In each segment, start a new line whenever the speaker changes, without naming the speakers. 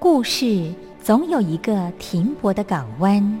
故事总有一个停泊的港湾。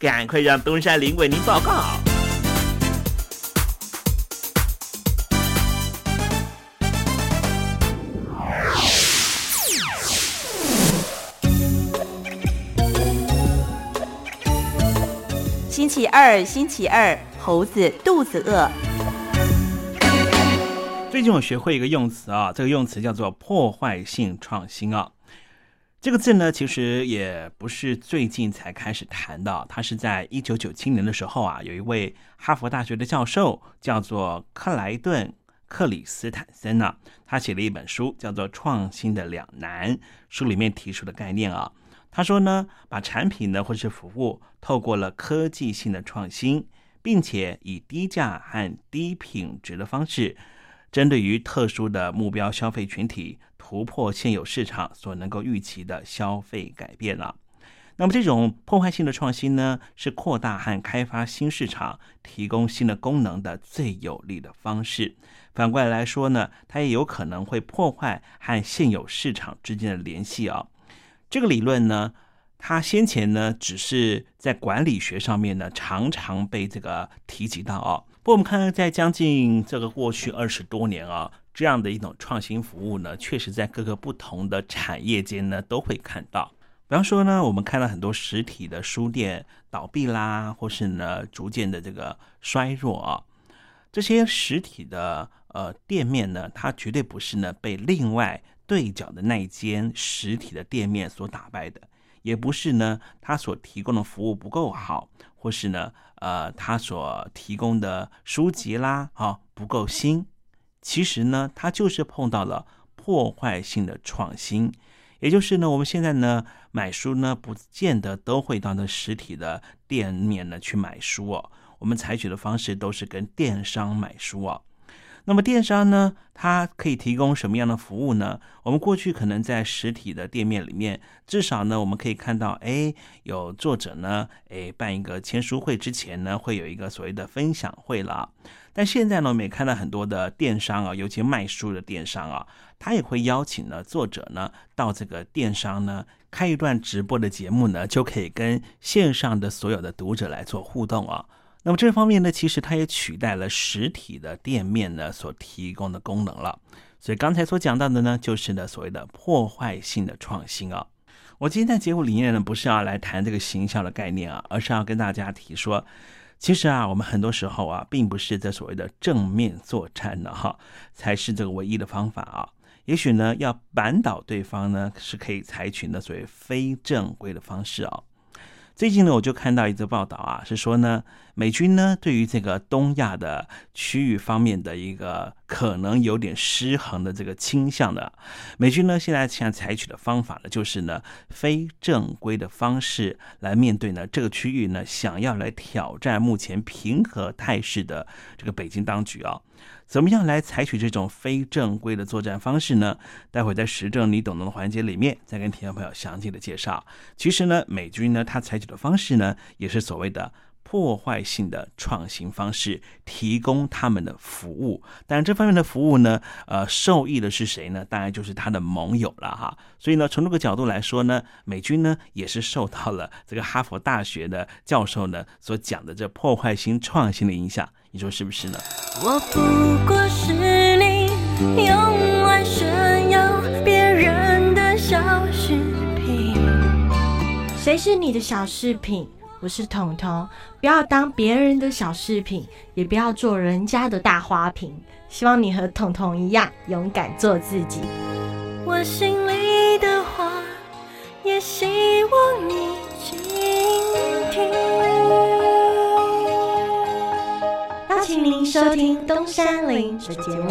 赶快让东山林为您报告。
星期二，星期二，猴子肚子饿。
最近我学会一个用词啊，这个用词叫做破坏性创新啊。这个字呢，其实也不是最近才开始谈的，它是在一九九七年的时候啊，有一位哈佛大学的教授叫做克莱顿·克里斯坦森呢，他写了一本书，叫做《创新的两难》，书里面提出的概念啊，他说呢，把产品呢或是服务透过了科技性的创新，并且以低价和低品质的方式，针对于特殊的目标消费群体。突破现有市场所能够预期的消费改变了。那么，这种破坏性的创新呢，是扩大和开发新市场、提供新的功能的最有力的方式。反过来来说呢，它也有可能会破坏和现有市场之间的联系啊。这个理论呢，它先前呢只是在管理学上面呢常常被这个提及到啊。不过，我们看看，在将近这个过去二十多年啊。这样的一种创新服务呢，确实在各个不同的产业间呢都会看到。比方说呢，我们看到很多实体的书店倒闭啦，或是呢逐渐的这个衰弱啊。这些实体的呃店面呢，它绝对不是呢被另外对角的那一间实体的店面所打败的，也不是呢它所提供的服务不够好，或是呢呃它所提供的书籍啦啊不够新。其实呢，它就是碰到了破坏性的创新，也就是呢，我们现在呢买书呢，不见得都会到那实体的店面呢去买书哦。我们采取的方式都是跟电商买书哦。那么电商呢，它可以提供什么样的服务呢？我们过去可能在实体的店面里面，至少呢，我们可以看到，哎，有作者呢，哎，办一个签书会之前呢，会有一个所谓的分享会了。但现在呢，我们也看到很多的电商啊，尤其卖书的电商啊，他也会邀请呢作者呢到这个电商呢开一段直播的节目呢，就可以跟线上的所有的读者来做互动啊。那么这方面呢，其实它也取代了实体的店面呢所提供的功能了。所以刚才所讲到的呢，就是呢所谓的破坏性的创新啊。我今天在节目里面呢，不是要来谈这个形象的概念啊，而是要跟大家提说。其实啊，我们很多时候啊，并不是在所谓的正面作战呢，哈，才是这个唯一的方法啊。也许呢，要扳倒对方呢，是可以采取的所谓非正规的方式啊。最近呢，我就看到一则报道啊，是说呢，美军呢对于这个东亚的区域方面的一个可能有点失衡的这个倾向的，美军呢现在现在采取的方法呢，就是呢非正规的方式来面对呢这个区域呢想要来挑战目前平和态势的这个北京当局啊。怎么样来采取这种非正规的作战方式呢？待会在时政你懂得的环节里面再跟听众朋友详细的介绍。其实呢，美军呢，他采取的方式呢，也是所谓的破坏性的创新方式，提供他们的服务。但这方面的服务呢，呃，受益的是谁呢？当然就是他的盟友了哈。所以呢，从这个角度来说呢，美军呢，也是受到了这个哈佛大学的教授呢所讲的这破坏性创新的影响。你说是不是呢？我不过是你用来炫耀别人的小饰
品。谁是你的小饰品？我是彤彤。不要当别人的小饰品，也不要做人家的大花瓶。希望你和彤彤一样，勇敢做自己。我心里的话，也希望你倾听。请您收听东山林的节目。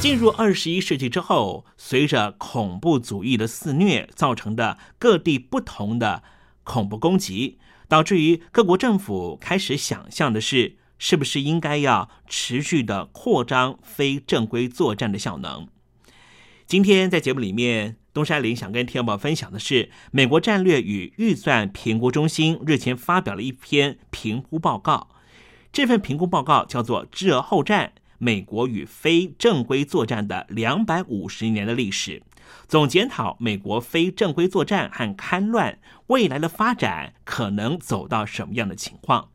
进入二十一世纪之后，随着恐怖主义的肆虐造成的各地不同的恐怖攻击，导致于各国政府开始想象的是，是不是应该要持续的扩张非正规作战的效能。今天在节目里面，东山林想跟天宝分享的是，美国战略与预算评估中心日前发表了一篇评估报告，这份评估报告叫做“知而后战”。美国与非正规作战的两百五十年的历史，总检讨美国非正规作战和戡乱未来的发展可能走到什么样的情况。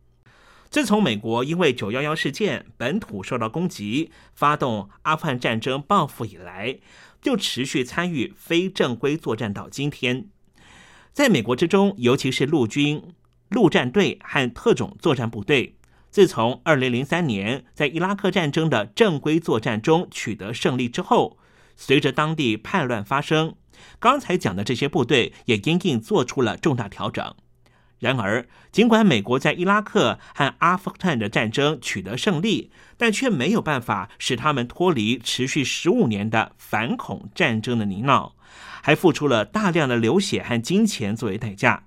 自从美国因为九幺幺事件本土受到攻击，发动阿富汗战争报复以来，就持续参与非正规作战到今天。在美国之中，尤其是陆军陆战队和特种作战部队。自从二零零三年在伊拉克战争的正规作战中取得胜利之后，随着当地叛乱发生，刚才讲的这些部队也因应做出了重大调整。然而，尽管美国在伊拉克和阿富汗的战争取得胜利，但却没有办法使他们脱离持续十五年的反恐战争的泥淖，还付出了大量的流血和金钱作为代价。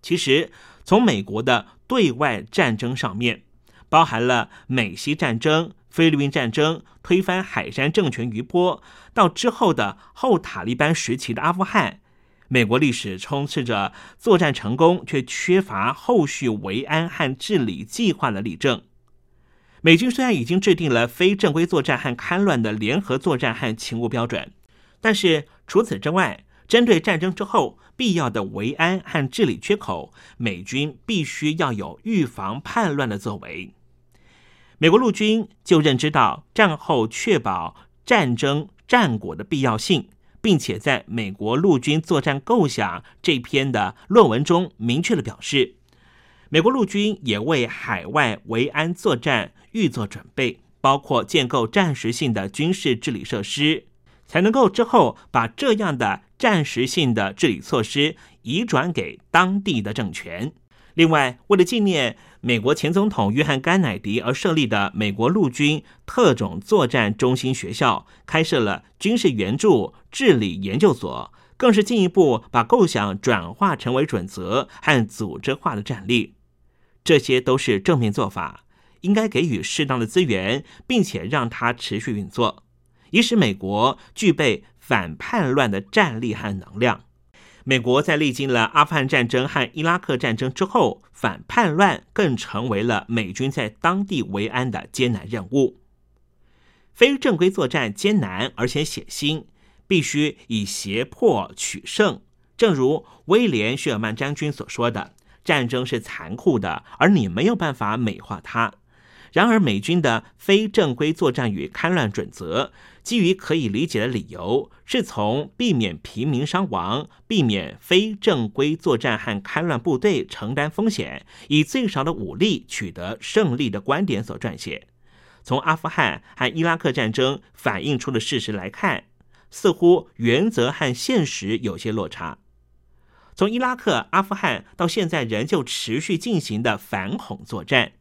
其实，从美国的对外战争上面，包含了美西战争、菲律宾战争、推翻海山政权余波，到之后的后塔利班时期的阿富汗，美国历史充斥着作战成功却缺乏后续维安和治理计划的例证。美军虽然已经制定了非正规作战和戡乱的联合作战和勤务标准，但是除此之外，针对战争之后必要的维安和治理缺口，美军必须要有预防叛乱的作为。美国陆军就认知到战后确保战争战果的必要性，并且在美国陆军作战构想这篇的论文中明确的表示，美国陆军也为海外维安作战预做准备，包括建构暂时性的军事治理设施。才能够之后把这样的暂时性的治理措施移转给当地的政权。另外，为了纪念美国前总统约翰·甘乃迪而设立的美国陆军特种作战中心学校，开设了军事援助治理研究所，更是进一步把构想转化成为准则和组织化的战力。这些都是正面做法，应该给予适当的资源，并且让它持续运作，以使美国具备反叛乱的战力和能量。美国在历经了阿富汗战争和伊拉克战争之后，反叛乱更成为了美军在当地维安的艰难任务。非正规作战艰难而且血腥，必须以胁迫取胜。正如威廉·谢尔曼将军所说的：“战争是残酷的，而你没有办法美化它。”然而，美军的非正规作战与戡乱准则，基于可以理解的理由，是从避免平民伤亡、避免非正规作战和戡乱部队承担风险、以最少的武力取得胜利的观点所撰写。从阿富汗和伊拉克战争反映出的事实来看，似乎原则和现实有些落差。从伊拉克、阿富汗到现在仍旧持续进行的反恐作战。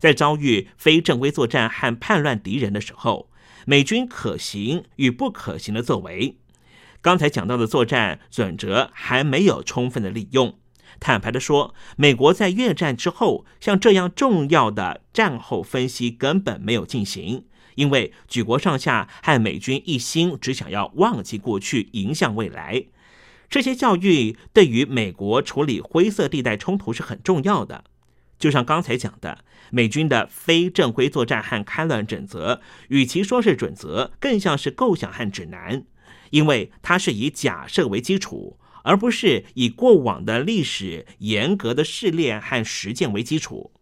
在遭遇非正规作战和叛乱敌人的时候，美军可行与不可行的作为，刚才讲到的作战准则还没有充分的利用。坦白的说，美国在越战之后，像这样重要的战后分析根本没有进行，因为举国上下和美军一心只想要忘记过去，迎向未来。这些教育对于美国处理灰色地带冲突是很重要的。就像刚才讲的，美军的非正规作战和戡乱准则，与其说是准则，更像是构想和指南，因为它是以假设为基础，而不是以过往的历史严格的试炼和实践为基础。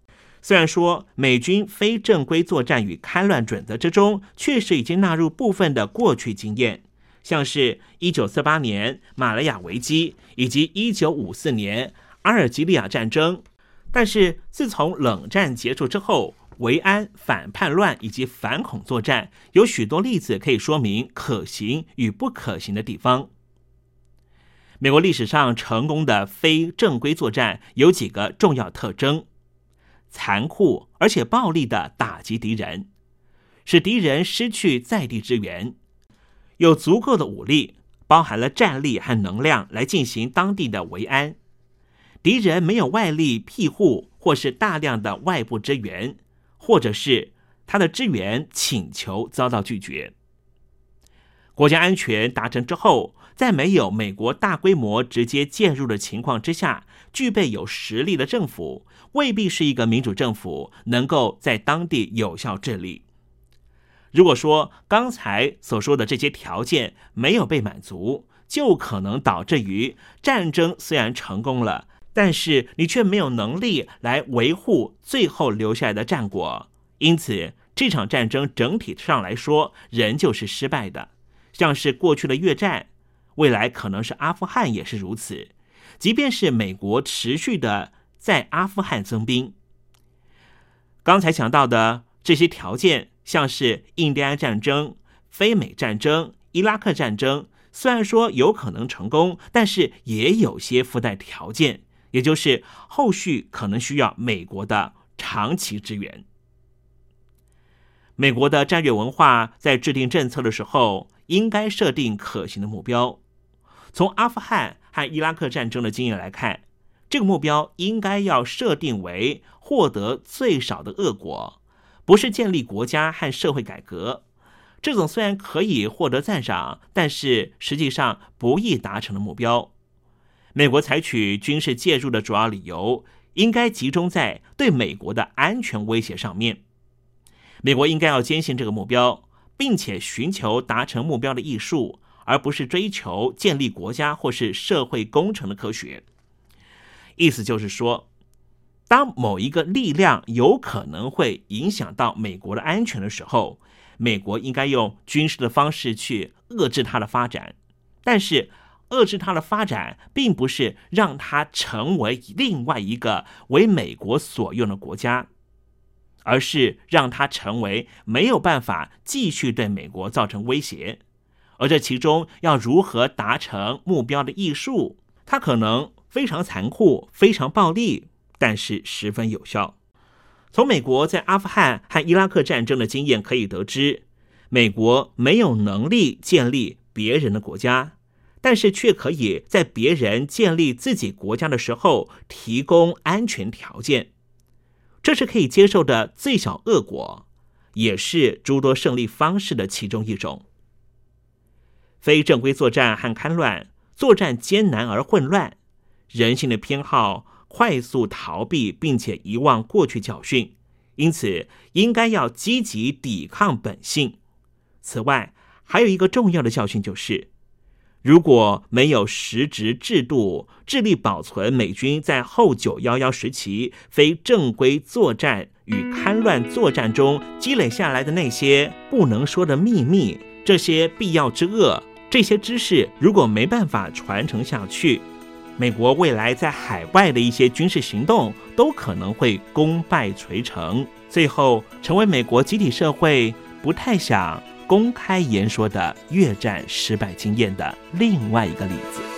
虽然说美军非正规作战与戡乱准则之中，确实已经纳入部分的过去经验，像是一九四八年马来亚危机以及一九五四年阿尔及利亚战争。但是，自从冷战结束之后，维安、反叛乱以及反恐作战有许多例子可以说明可行与不可行的地方。美国历史上成功的非正规作战有几个重要特征：残酷而且暴力的打击敌人，使敌人失去在地支援；有足够的武力，包含了战力和能量来进行当地的维安。敌人没有外力庇护，或是大量的外部支援，或者是他的支援请求遭到拒绝。国家安全达成之后，在没有美国大规模直接介入的情况之下，具备有实力的政府，未必是一个民主政府能够在当地有效治理。如果说刚才所说的这些条件没有被满足，就可能导致于战争虽然成功了。但是你却没有能力来维护最后留下来的战果，因此这场战争整体上来说仍旧是失败的。像是过去的越战，未来可能是阿富汗也是如此。即便是美国持续的在阿富汗增兵，刚才讲到的这些条件，像是印第安战争、非美战争、伊拉克战争，虽然说有可能成功，但是也有些附带条件。也就是后续可能需要美国的长期支援。美国的战略文化在制定政策的时候，应该设定可行的目标。从阿富汗和伊拉克战争的经验来看，这个目标应该要设定为获得最少的恶果，不是建立国家和社会改革。这种虽然可以获得赞赏，但是实际上不易达成的目标。美国采取军事介入的主要理由，应该集中在对美国的安全威胁上面。美国应该要坚信这个目标，并且寻求达成目标的艺术，而不是追求建立国家或是社会工程的科学。意思就是说，当某一个力量有可能会影响到美国的安全的时候，美国应该用军事的方式去遏制它的发展，但是。遏制它的发展，并不是让它成为另外一个为美国所用的国家，而是让它成为没有办法继续对美国造成威胁。而这其中要如何达成目标的艺术，它可能非常残酷、非常暴力，但是十分有效。从美国在阿富汗和伊拉克战争的经验可以得知，美国没有能力建立别人的国家。但是却可以在别人建立自己国家的时候提供安全条件，这是可以接受的最小恶果，也是诸多胜利方式的其中一种。非正规作战和戡乱，作战艰难而混乱，人性的偏好快速逃避并且遗忘过去教训，因此应该要积极抵抗本性。此外，还有一个重要的教训就是。如果没有实质制度致力保存美军在后九幺幺时期非正规作战与戡乱作战中积累下来的那些不能说的秘密，这些必要之恶，这些知识如果没办法传承下去，美国未来在海外的一些军事行动都可能会功败垂成，最后成为美国集体社会不太想。公开言说的越战失败经验的另外一个例子。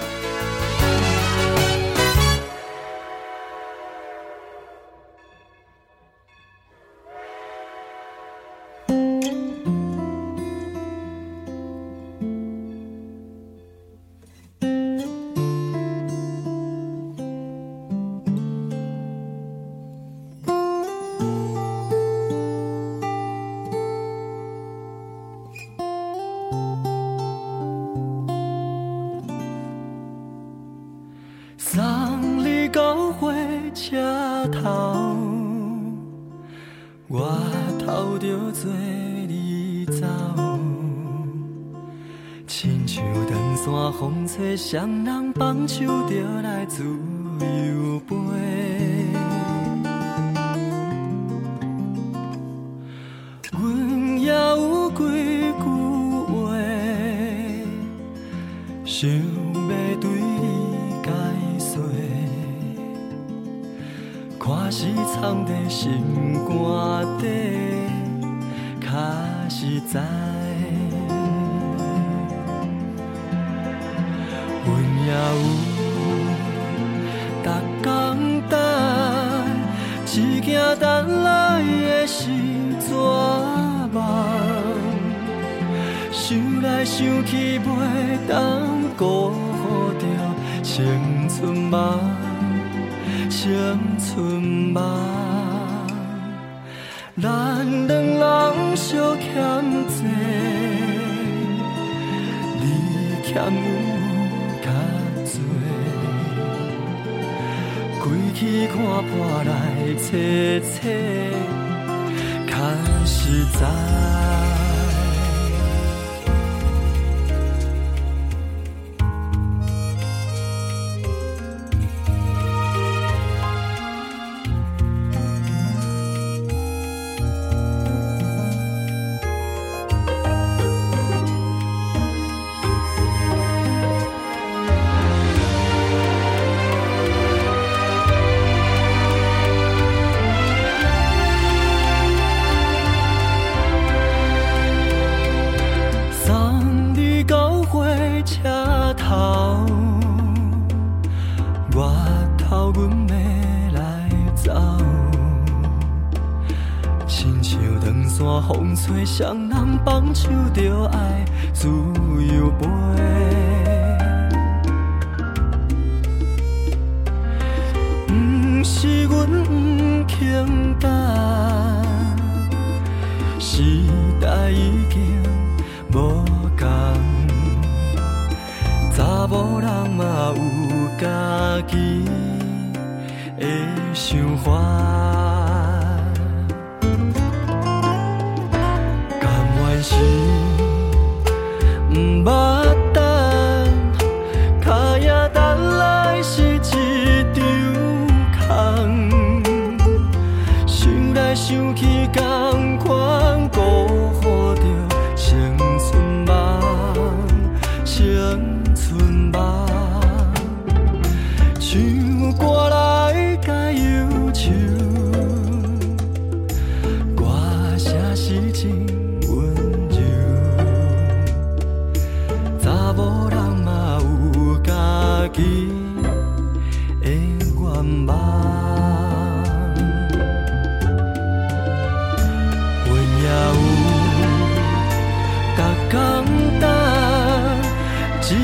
双人放手就来自由飞，阮也有几句话，想要对你解说，看是藏在心肝底，较实在。有，逐工等，只惊等来的是绝望。想来想去，袂当辜负着青春梦，青春梦。咱两人相欠债，你欠我。去看破来切切，较实在。双人放手着爱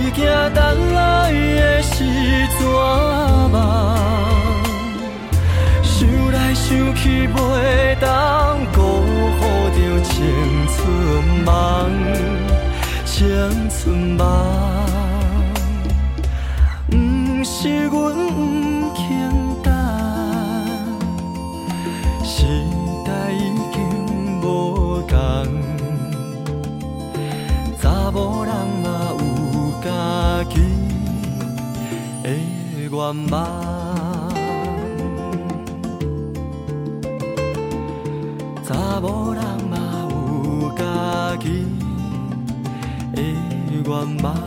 一件等来的是怎梦？想来想去袂当辜负着青春梦，青春梦。不是阮愿望。查某人嘛有家己的愿望。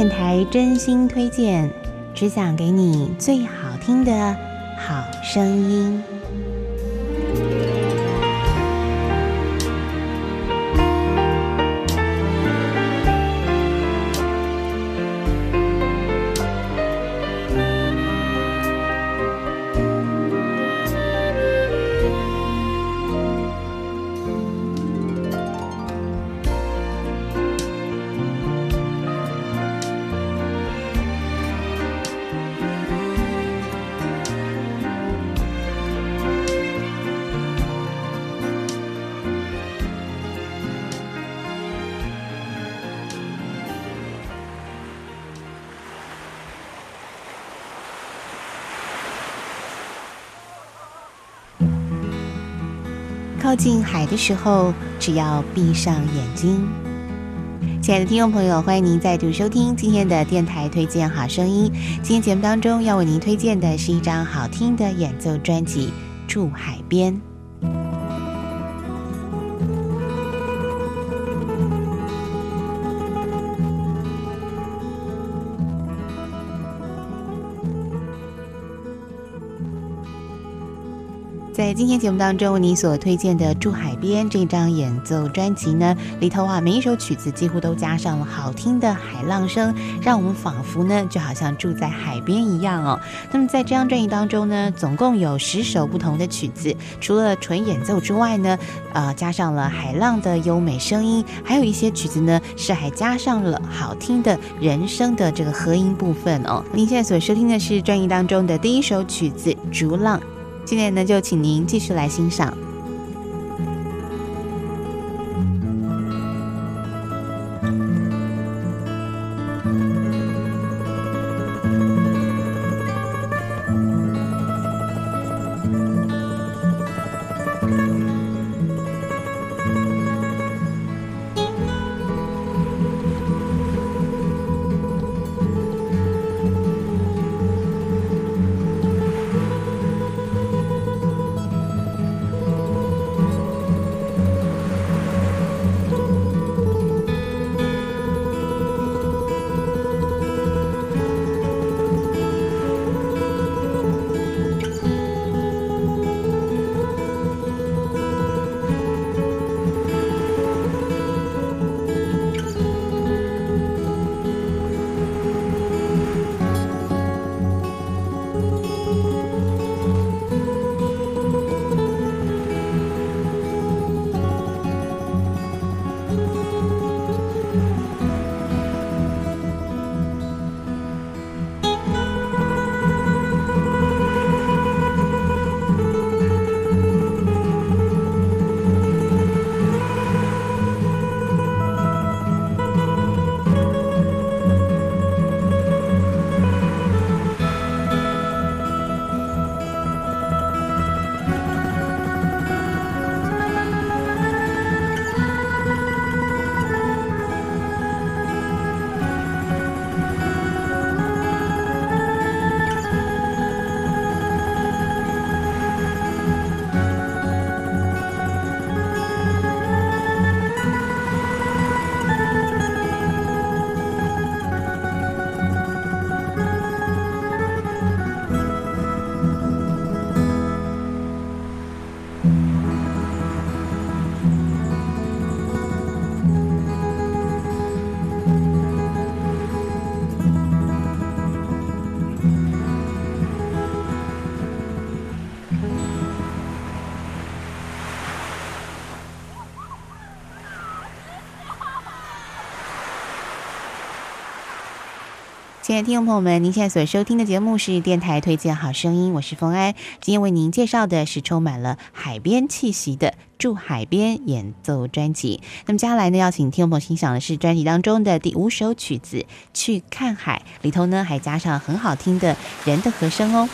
电台真心推荐，只想给你最好听的好声音。近海的时候，只要闭上眼睛。亲爱的听众朋友，欢迎您再度收听今天的电台推荐好声音。今天节目当中要为您推荐的是一张好听的演奏专辑《住海边》。在今天节目当中，为你所推荐的《住海边》这张演奏专辑呢，里头啊，每一首曲子几乎都加上了好听的海浪声，让我们仿佛呢，就好像住在海边一样哦。那么在这张专辑当中呢，总共有十首不同的曲子，除了纯演奏之外呢，呃，加上了海浪的优美声音，还有一些曲子呢，是还加上了好听的人声的这个和音部分哦。您现在所收听的是专辑当中的第一首曲子《逐浪》。今天呢，就请您继续来欣赏。亲爱的听众朋友们，您现在所收听的节目是电台推荐好声音，我是冯安。今天为您介绍的是充满了海边气息的住海边演奏专辑。那么接下来呢，要请听众朋友欣赏的是专辑当中的第五首曲子《去看海》，里头呢还加上很好听的人的和声哦。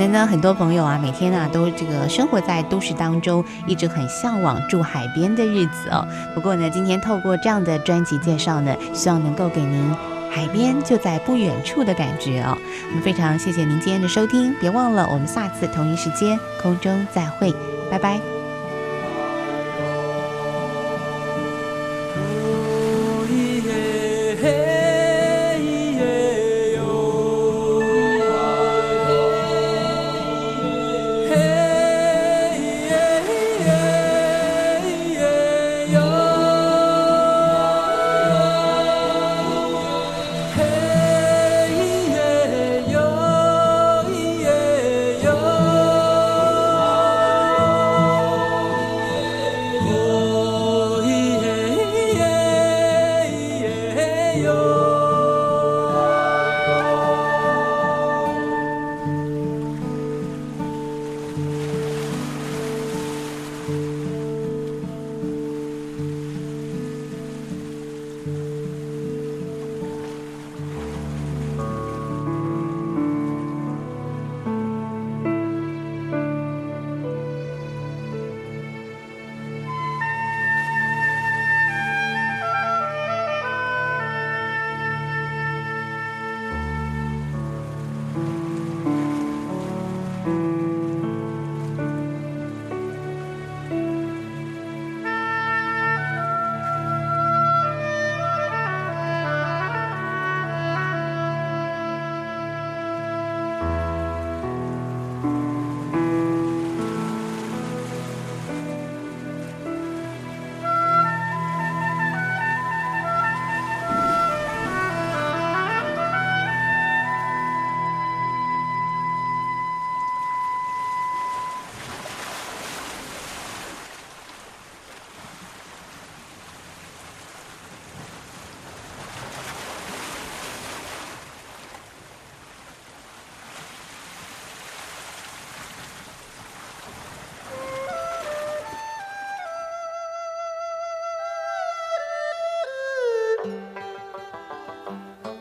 能呢，很多朋友啊，每天啊都这个生活在都市当中，一直很向往住海边的日子哦。不过呢，今天透过这样的专辑介绍呢，希望能够给您海边就在不远处的感觉哦。那非常谢谢您今天的收听，别忘了我们下次同一时间空中再会，拜拜。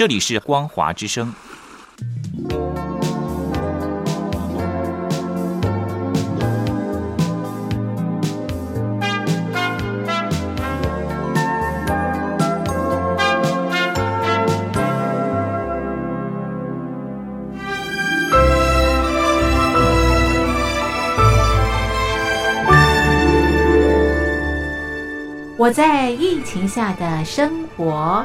这里是光华之声。
我在疫情下的生活。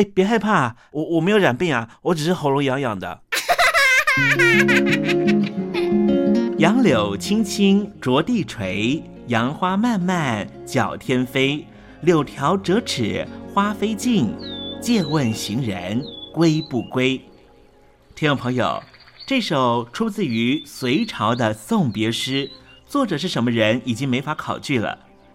哎，别害怕，我我没有染病啊，我只是喉咙痒痒的。杨柳青青着地垂，杨花漫漫搅天飞。柳条折尺花飞尽，借问行人归不归？听众朋友，这首出自于隋朝的送别诗，作者是什么人已经没法考据了。